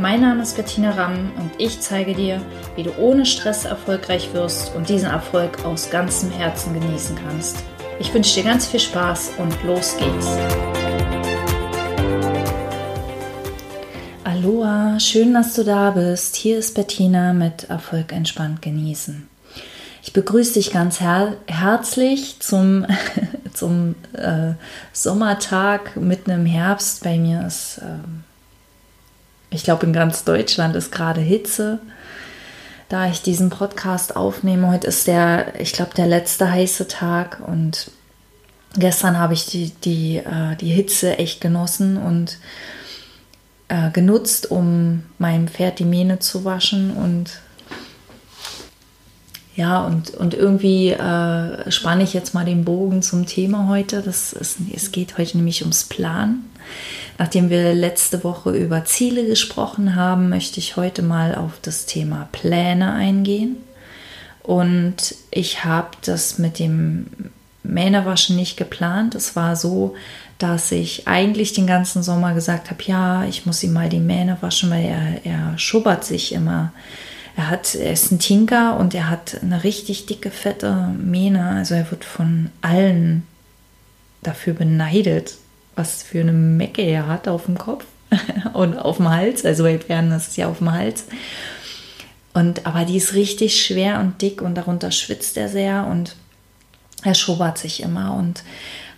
Mein Name ist Bettina Ramm und ich zeige dir, wie du ohne Stress erfolgreich wirst und diesen Erfolg aus ganzem Herzen genießen kannst. Ich wünsche dir ganz viel Spaß und los geht's. Aloha, schön, dass du da bist. Hier ist Bettina mit Erfolg entspannt genießen. Ich begrüße dich ganz her herzlich zum, zum äh, Sommertag mitten im Herbst. Bei mir ist ähm, ich glaube, in ganz Deutschland ist gerade Hitze. Da ich diesen Podcast aufnehme, heute ist der, ich glaube, der letzte heiße Tag und gestern habe ich die, die, äh, die Hitze echt genossen und äh, genutzt, um meinem Pferd die Mähne zu waschen und ja, und, und irgendwie äh, spanne ich jetzt mal den Bogen zum Thema heute. Das ist, es geht heute nämlich ums Plan. Nachdem wir letzte Woche über Ziele gesprochen haben, möchte ich heute mal auf das Thema Pläne eingehen. Und ich habe das mit dem Mähnewaschen nicht geplant. Es war so, dass ich eigentlich den ganzen Sommer gesagt habe, ja, ich muss ihm mal die Mähne waschen, weil er, er schubbert sich immer. Er, hat, er ist ein Tinker und er hat eine richtig dicke, fette Mähne. Also er wird von allen dafür beneidet, was für eine Mecke er hat auf dem Kopf und auf dem Hals. Also bei Pferden ist es ja auf dem Hals. Und, aber die ist richtig schwer und dick und darunter schwitzt er sehr und er schobert sich immer und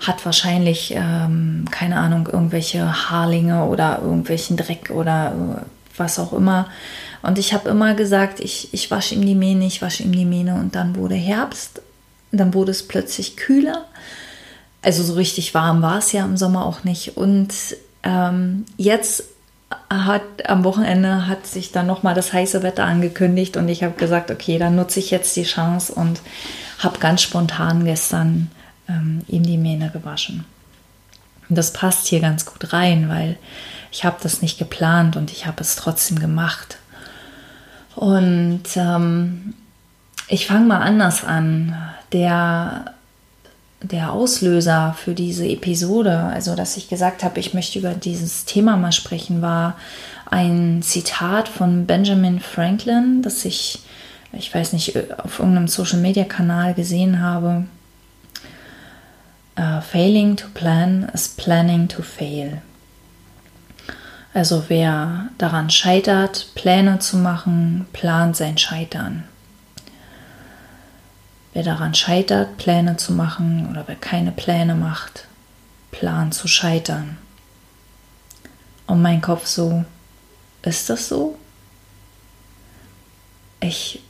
hat wahrscheinlich, ähm, keine Ahnung, irgendwelche Haarlinge oder irgendwelchen Dreck oder was auch immer. Und ich habe immer gesagt, ich, ich wasche ihm die Mähne, ich wasche ihm die Mähne und dann wurde Herbst, dann wurde es plötzlich kühler also so richtig warm war es ja im Sommer auch nicht. Und ähm, jetzt hat am Wochenende hat sich dann noch mal das heiße Wetter angekündigt und ich habe gesagt, okay, dann nutze ich jetzt die Chance und habe ganz spontan gestern ähm, ihm die Mähne gewaschen. Und das passt hier ganz gut rein, weil ich habe das nicht geplant und ich habe es trotzdem gemacht. Und ähm, ich fange mal anders an. Der der Auslöser für diese Episode, also dass ich gesagt habe, ich möchte über dieses Thema mal sprechen, war ein Zitat von Benjamin Franklin, das ich, ich weiß nicht, auf irgendeinem Social-Media-Kanal gesehen habe. Uh, failing to plan is planning to fail. Also wer daran scheitert, Pläne zu machen, plant sein Scheitern. Wer daran scheitert, Pläne zu machen oder wer keine Pläne macht, plant zu scheitern. Und mein Kopf so, ist das so? Ich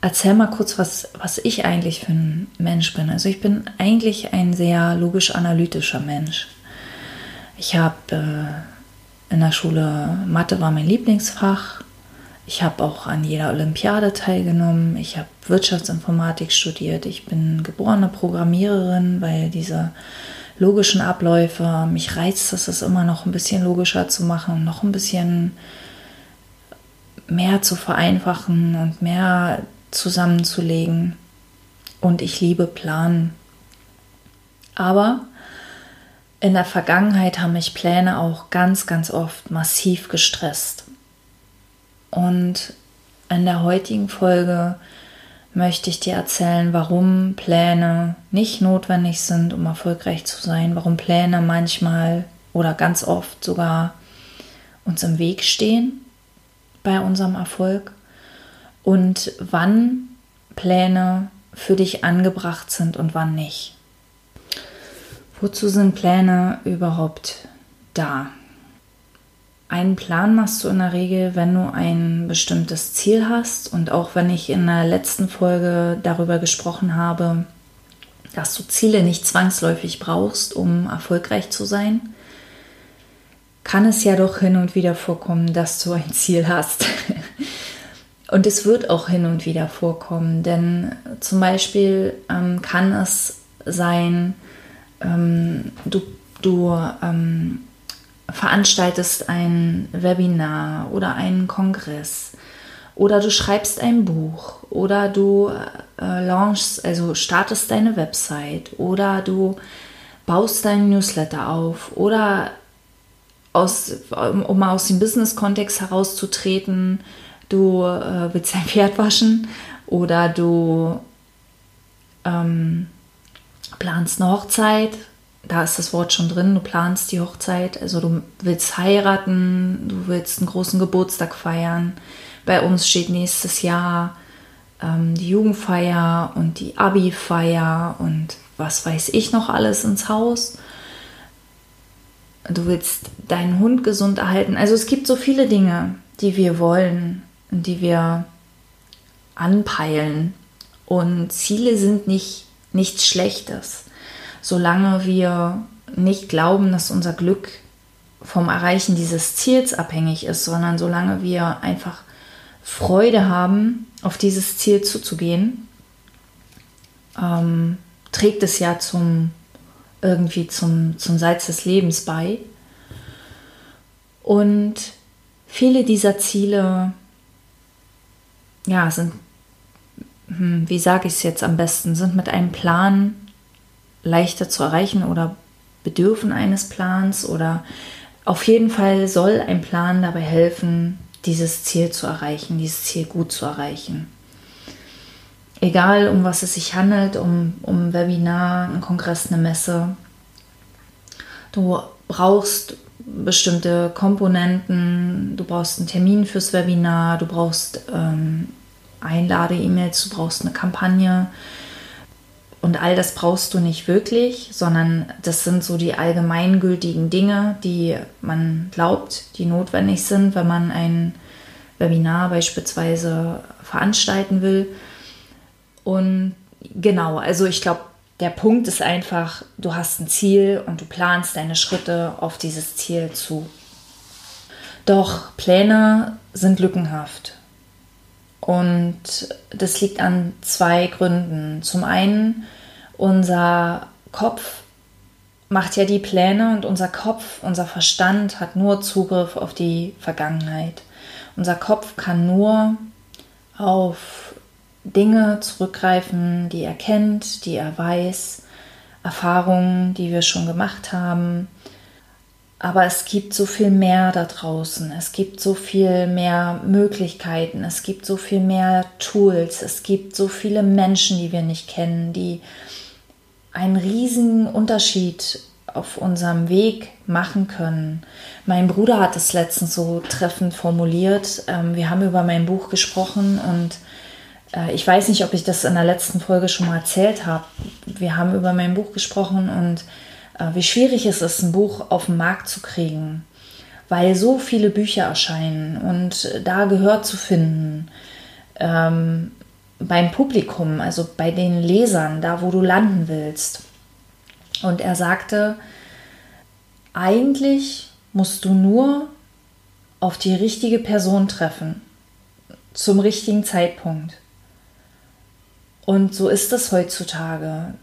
erzähl mal kurz, was, was ich eigentlich für ein Mensch bin. Also ich bin eigentlich ein sehr logisch-analytischer Mensch. Ich habe äh, in der Schule Mathe war mein Lieblingsfach. Ich habe auch an jeder Olympiade teilgenommen. Ich habe Wirtschaftsinformatik studiert. Ich bin geborene Programmiererin, weil diese logischen Abläufe, mich reizt es, es immer noch ein bisschen logischer zu machen, noch ein bisschen mehr zu vereinfachen und mehr zusammenzulegen. Und ich liebe Planen. Aber in der Vergangenheit haben mich Pläne auch ganz, ganz oft massiv gestresst. Und in der heutigen Folge möchte ich dir erzählen, warum Pläne nicht notwendig sind, um erfolgreich zu sein, warum Pläne manchmal oder ganz oft sogar uns im Weg stehen bei unserem Erfolg und wann Pläne für dich angebracht sind und wann nicht. Wozu sind Pläne überhaupt da? Einen Plan machst du in der Regel, wenn du ein bestimmtes Ziel hast. Und auch wenn ich in der letzten Folge darüber gesprochen habe, dass du Ziele nicht zwangsläufig brauchst, um erfolgreich zu sein, kann es ja doch hin und wieder vorkommen, dass du ein Ziel hast. Und es wird auch hin und wieder vorkommen, denn zum Beispiel ähm, kann es sein, ähm, du, du ähm, veranstaltest ein Webinar oder einen Kongress oder du schreibst ein Buch oder du äh, launchst, also startest deine Website oder du baust deinen Newsletter auf oder aus, um mal aus dem Business-Kontext herauszutreten, du äh, willst dein Pferd waschen oder du ähm, planst eine Hochzeit, da ist das Wort schon drin, du planst die Hochzeit, also du willst heiraten, du willst einen großen Geburtstag feiern. Bei uns steht nächstes Jahr ähm, die Jugendfeier und die Abi-Feier und was weiß ich noch alles ins Haus. Du willst deinen Hund gesund erhalten. Also es gibt so viele Dinge, die wir wollen und die wir anpeilen. Und Ziele sind nicht nichts Schlechtes, solange wir nicht glauben, dass unser Glück vom Erreichen dieses Ziels abhängig ist, sondern solange wir einfach Freude haben, auf dieses Ziel zuzugehen, ähm, trägt es ja zum irgendwie zum, zum Salz des Lebens bei. Und viele dieser Ziele ja, sind hm, wie sage ich es jetzt am besten, sind mit einem Plan leichter zu erreichen oder bedürfen eines Plans oder auf jeden Fall soll ein Plan dabei helfen, dieses Ziel zu erreichen, dieses Ziel gut zu erreichen. Egal, um was es sich handelt, um, um ein Webinar, ein Kongress, eine Messe. Du brauchst bestimmte Komponenten, du brauchst einen Termin fürs Webinar, du brauchst ähm, Einlade-E-Mails, du brauchst eine Kampagne. Und all das brauchst du nicht wirklich, sondern das sind so die allgemeingültigen Dinge, die man glaubt, die notwendig sind, wenn man ein Webinar beispielsweise veranstalten will. Und genau, also ich glaube, der Punkt ist einfach, du hast ein Ziel und du planst deine Schritte auf dieses Ziel zu. Doch Pläne sind lückenhaft. Und das liegt an zwei Gründen. Zum einen, unser Kopf macht ja die Pläne und unser Kopf, unser Verstand hat nur Zugriff auf die Vergangenheit. Unser Kopf kann nur auf Dinge zurückgreifen, die er kennt, die er weiß, Erfahrungen, die wir schon gemacht haben, aber es gibt so viel mehr da draußen. Es gibt so viel mehr Möglichkeiten. Es gibt so viel mehr Tools. Es gibt so viele Menschen, die wir nicht kennen, die einen riesigen Unterschied auf unserem Weg machen können. Mein Bruder hat es letztens so treffend formuliert. Ähm, wir haben über mein Buch gesprochen und äh, ich weiß nicht, ob ich das in der letzten Folge schon mal erzählt habe. Wir haben über mein Buch gesprochen und wie schwierig es ist, ein Buch auf den Markt zu kriegen, weil so viele Bücher erscheinen und da Gehör zu finden ähm, beim Publikum, also bei den Lesern, da wo du landen willst. Und er sagte, eigentlich musst du nur auf die richtige Person treffen, zum richtigen Zeitpunkt. Und so ist es heutzutage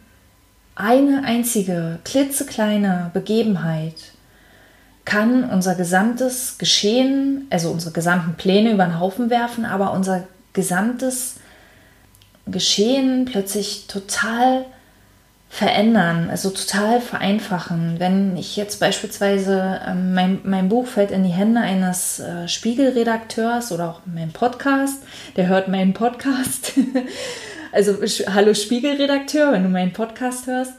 eine einzige klitzekleine Begebenheit kann unser gesamtes Geschehen, also unsere gesamten Pläne über den Haufen werfen, aber unser gesamtes Geschehen plötzlich total verändern, also total vereinfachen. Wenn ich jetzt beispielsweise, ähm, mein, mein Buch fällt in die Hände eines äh, Spiegelredakteurs oder auch mein Podcast, der hört meinen Podcast also hallo Spiegelredakteur, wenn du meinen Podcast hörst.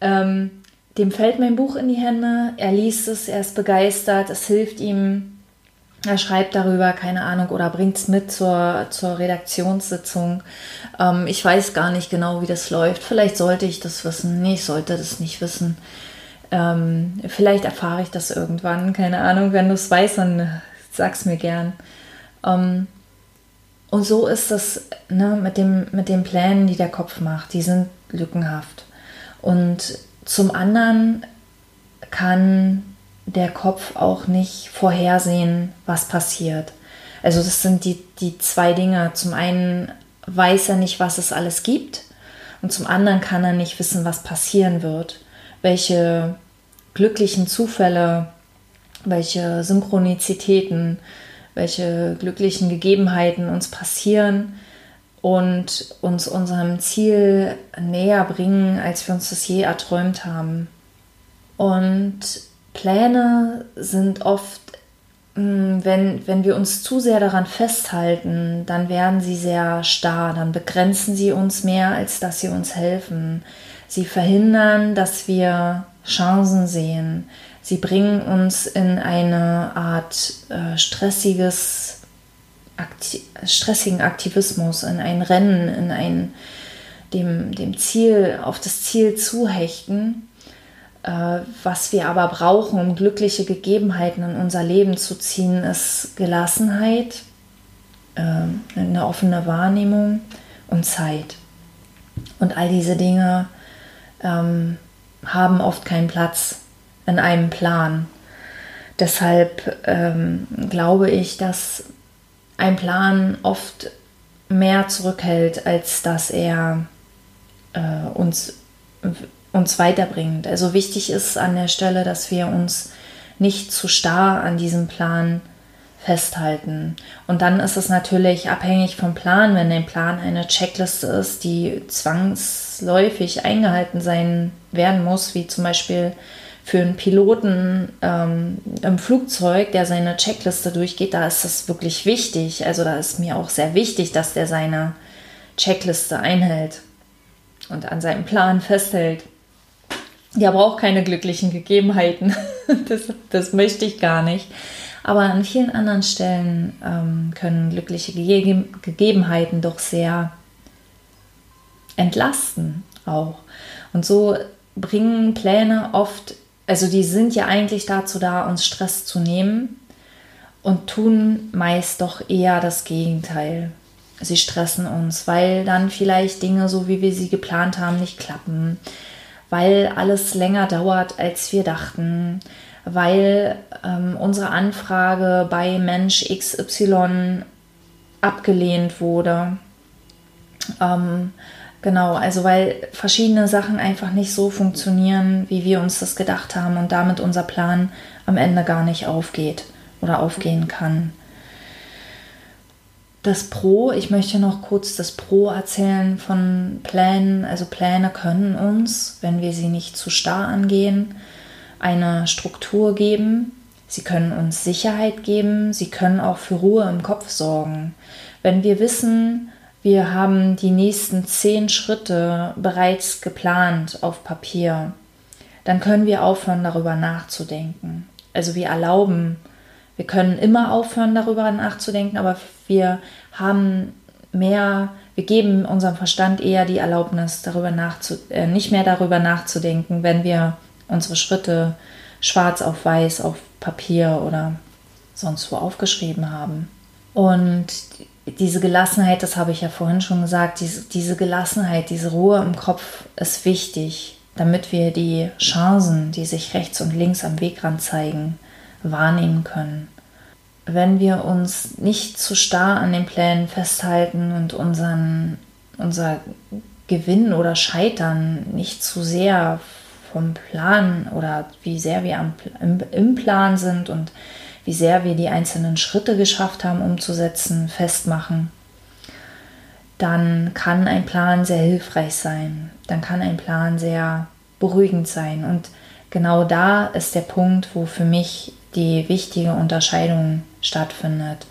Ähm, dem fällt mein Buch in die Hände, er liest es, er ist begeistert, es hilft ihm, er schreibt darüber, keine Ahnung, oder bringt es mit zur, zur Redaktionssitzung. Ähm, ich weiß gar nicht genau, wie das läuft. Vielleicht sollte ich das wissen. Nee, ich sollte das nicht wissen. Ähm, vielleicht erfahre ich das irgendwann, keine Ahnung. Wenn du es weißt, dann sag's mir gern. Ähm, und so ist das ne, mit, dem, mit den Plänen, die der Kopf macht. Die sind lückenhaft. Und zum anderen kann der Kopf auch nicht vorhersehen, was passiert. Also das sind die, die zwei Dinge. Zum einen weiß er nicht, was es alles gibt und zum anderen kann er nicht wissen, was passieren wird, welche glücklichen Zufälle, welche Synchronizitäten, welche glücklichen Gegebenheiten uns passieren und uns unserem Ziel näher bringen, als wir uns das je erträumt haben. Und Pläne sind oft, hm, wenn, wenn wir uns zu sehr daran festhalten, dann werden sie sehr starr, dann begrenzen sie uns mehr, als dass sie uns helfen. Sie verhindern, dass wir Chancen sehen. Sie bringen uns in eine Art äh, stressiges, akti stressigen Aktivismus, in ein Rennen, in ein dem, dem Ziel, auf das Ziel zuhechten äh, was wir aber brauchen, um glückliche Gegebenheiten in unser Leben zu ziehen, ist Gelassenheit, ähm, eine offene Wahrnehmung und Zeit. Und all diese Dinge ähm, haben oft keinen Platz in einem Plan. Deshalb ähm, glaube ich, dass ein Plan oft mehr zurückhält, als dass er äh, uns uns weiterbringt. Also wichtig ist an der Stelle, dass wir uns nicht zu starr an diesem Plan festhalten. Und dann ist es natürlich abhängig vom Plan, wenn ein Plan eine Checkliste ist, die zwangsläufig eingehalten sein werden muss, wie zum Beispiel für einen Piloten ähm, im Flugzeug, der seine Checkliste durchgeht, da ist das wirklich wichtig. Also da ist mir auch sehr wichtig, dass der seine Checkliste einhält und an seinem Plan festhält der braucht keine glücklichen Gegebenheiten. Das, das möchte ich gar nicht. Aber an vielen anderen Stellen ähm, können glückliche Gege Gegebenheiten doch sehr entlasten auch. Und so bringen Pläne oft, also die sind ja eigentlich dazu da, uns Stress zu nehmen und tun meist doch eher das Gegenteil. Sie stressen uns, weil dann vielleicht Dinge, so wie wir sie geplant haben, nicht klappen weil alles länger dauert, als wir dachten, weil ähm, unsere Anfrage bei Mensch XY abgelehnt wurde. Ähm, genau, also weil verschiedene Sachen einfach nicht so funktionieren, wie wir uns das gedacht haben und damit unser Plan am Ende gar nicht aufgeht oder aufgehen kann das Pro, ich möchte noch kurz das Pro erzählen von Plänen. Also Pläne können uns, wenn wir sie nicht zu starr angehen, eine Struktur geben. Sie können uns Sicherheit geben. Sie können auch für Ruhe im Kopf sorgen. Wenn wir wissen, wir haben die nächsten zehn Schritte bereits geplant auf Papier, dann können wir aufhören, darüber nachzudenken. Also wir erlauben, wir können immer aufhören, darüber nachzudenken, aber wir haben mehr, wir geben unserem Verstand eher die Erlaubnis, darüber nachzu, äh, nicht mehr darüber nachzudenken, wenn wir unsere Schritte schwarz auf weiß auf Papier oder sonst wo aufgeschrieben haben. Und diese Gelassenheit, das habe ich ja vorhin schon gesagt, diese, diese Gelassenheit, diese Ruhe im Kopf ist wichtig, damit wir die Chancen, die sich rechts und links am Wegrand zeigen, wahrnehmen können. Wenn wir uns nicht zu starr an den Plänen festhalten und unseren, unser Gewinn oder Scheitern nicht zu sehr vom Plan oder wie sehr wir am, im, im Plan sind und wie sehr wir die einzelnen Schritte geschafft haben umzusetzen, festmachen, dann kann ein Plan sehr hilfreich sein. Dann kann ein Plan sehr beruhigend sein. Und genau da ist der Punkt, wo für mich die wichtige Unterscheidung stattfindet.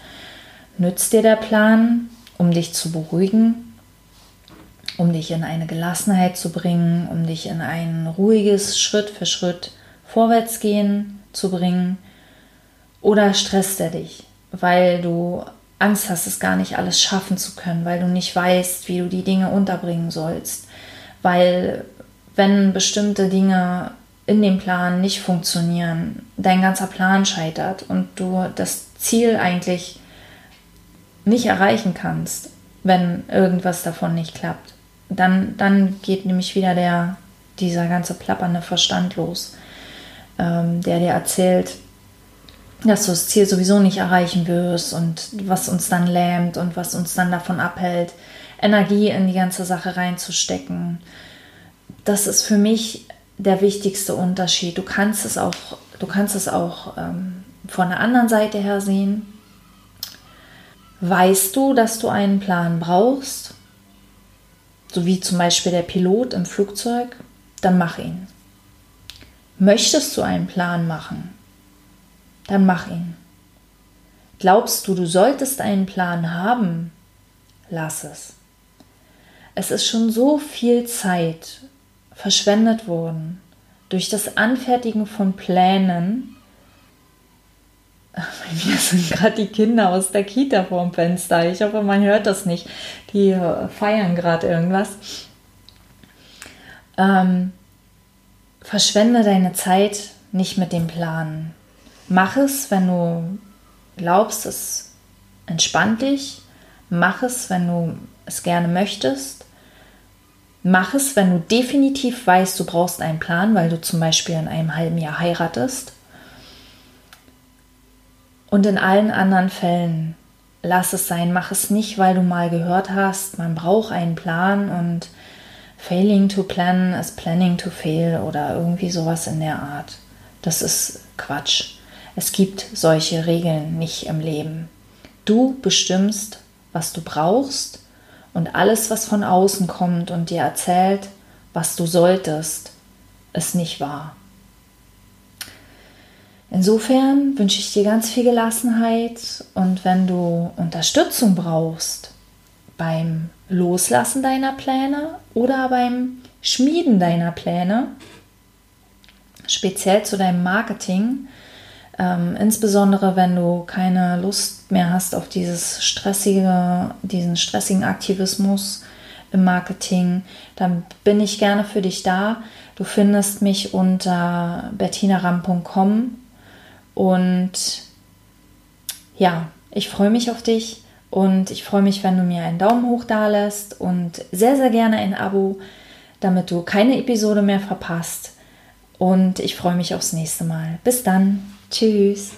Nützt dir der Plan, um dich zu beruhigen, um dich in eine Gelassenheit zu bringen, um dich in ein ruhiges Schritt für Schritt Vorwärtsgehen zu bringen? Oder stresst er dich, weil du Angst hast, es gar nicht alles schaffen zu können, weil du nicht weißt, wie du die Dinge unterbringen sollst, weil wenn bestimmte Dinge in dem Plan nicht funktionieren, dein ganzer Plan scheitert und du das Ziel eigentlich nicht erreichen kannst, wenn irgendwas davon nicht klappt, dann, dann geht nämlich wieder der, dieser ganze plappernde Verstand los, ähm, der dir erzählt, dass du das Ziel sowieso nicht erreichen wirst und was uns dann lähmt und was uns dann davon abhält, Energie in die ganze Sache reinzustecken. Das ist für mich der wichtigste Unterschied. Du kannst es auch, du kannst es auch ähm, von der anderen Seite her sehen. Weißt du, dass du einen Plan brauchst, so wie zum Beispiel der Pilot im Flugzeug, dann mach ihn. Möchtest du einen Plan machen, dann mach ihn. Glaubst du, du solltest einen Plan haben, lass es. Es ist schon so viel Zeit verschwendet worden durch das Anfertigen von Plänen. Mir sind gerade die Kinder aus der Kita vorm Fenster. Ich hoffe, man hört das nicht. Die äh, feiern gerade irgendwas. Ähm, verschwende deine Zeit nicht mit dem Plan. Mach es, wenn du glaubst, es entspannt dich. Mach es, wenn du es gerne möchtest. Mach es, wenn du definitiv weißt, du brauchst einen Plan, weil du zum Beispiel in einem halben Jahr heiratest. Und in allen anderen Fällen lass es sein, mach es nicht, weil du mal gehört hast, man braucht einen Plan und failing to plan is planning to fail oder irgendwie sowas in der Art. Das ist Quatsch. Es gibt solche Regeln nicht im Leben. Du bestimmst, was du brauchst und alles, was von außen kommt und dir erzählt, was du solltest, ist nicht wahr. Insofern wünsche ich dir ganz viel Gelassenheit und wenn du Unterstützung brauchst beim Loslassen deiner Pläne oder beim Schmieden deiner Pläne, speziell zu deinem Marketing, ähm, insbesondere wenn du keine Lust mehr hast auf dieses stressige, diesen stressigen Aktivismus im Marketing, dann bin ich gerne für dich da. Du findest mich unter bettinaram.com und ja, ich freue mich auf dich und ich freue mich, wenn du mir einen Daumen hoch da lässt und sehr, sehr gerne ein Abo, damit du keine Episode mehr verpasst. Und ich freue mich aufs nächste Mal. Bis dann. Tschüss.